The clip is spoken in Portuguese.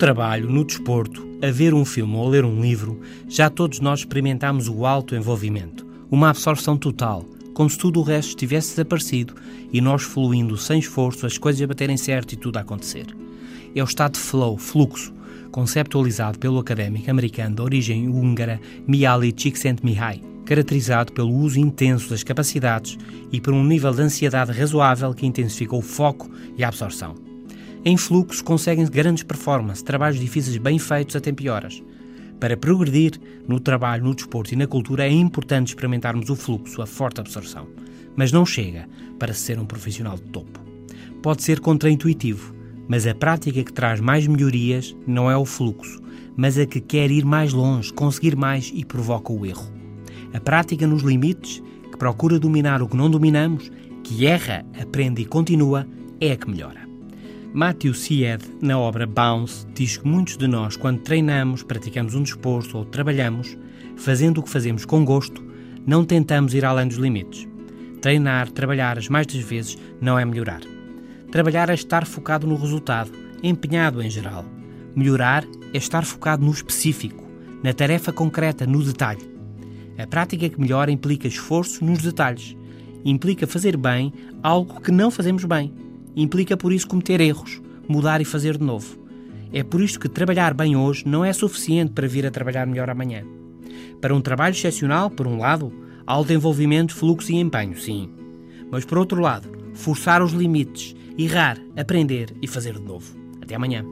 trabalho, no desporto, a ver um filme ou a ler um livro, já todos nós experimentamos o alto envolvimento, uma absorção total, como se tudo o resto tivesse desaparecido e nós fluindo sem esforço, as coisas a baterem certo e tudo a acontecer. É o estado de flow, fluxo, conceptualizado pelo académico americano de origem húngara Mihaly Csikszentmihalyi, caracterizado pelo uso intenso das capacidades e por um nível de ansiedade razoável que intensificou o foco e a absorção. Em fluxo conseguem-se grandes performances, trabalhos difíceis bem feitos a tempo e horas. Para progredir no trabalho, no desporto e na cultura é importante experimentarmos o fluxo, a forte absorção. Mas não chega para ser um profissional de topo. Pode ser contraintuitivo, mas a prática que traz mais melhorias não é o fluxo, mas a que quer ir mais longe, conseguir mais e provoca o erro. A prática nos limites, que procura dominar o que não dominamos, que erra, aprende e continua, é a que melhora. Matthew Syed, na obra Bounce, diz que muitos de nós, quando treinamos, praticamos um desporto ou trabalhamos, fazendo o que fazemos com gosto, não tentamos ir além dos limites. Treinar, trabalhar as mais das vezes não é melhorar. Trabalhar é estar focado no resultado, empenhado em geral. Melhorar é estar focado no específico, na tarefa concreta, no detalhe. A prática que melhora implica esforço nos detalhes. Implica fazer bem algo que não fazemos bem Implica por isso cometer erros, mudar e fazer de novo. É por isto que trabalhar bem hoje não é suficiente para vir a trabalhar melhor amanhã. Para um trabalho excepcional, por um lado, alto envolvimento, fluxo e empenho, sim. Mas por outro lado, forçar os limites, errar, aprender e fazer de novo. Até amanhã.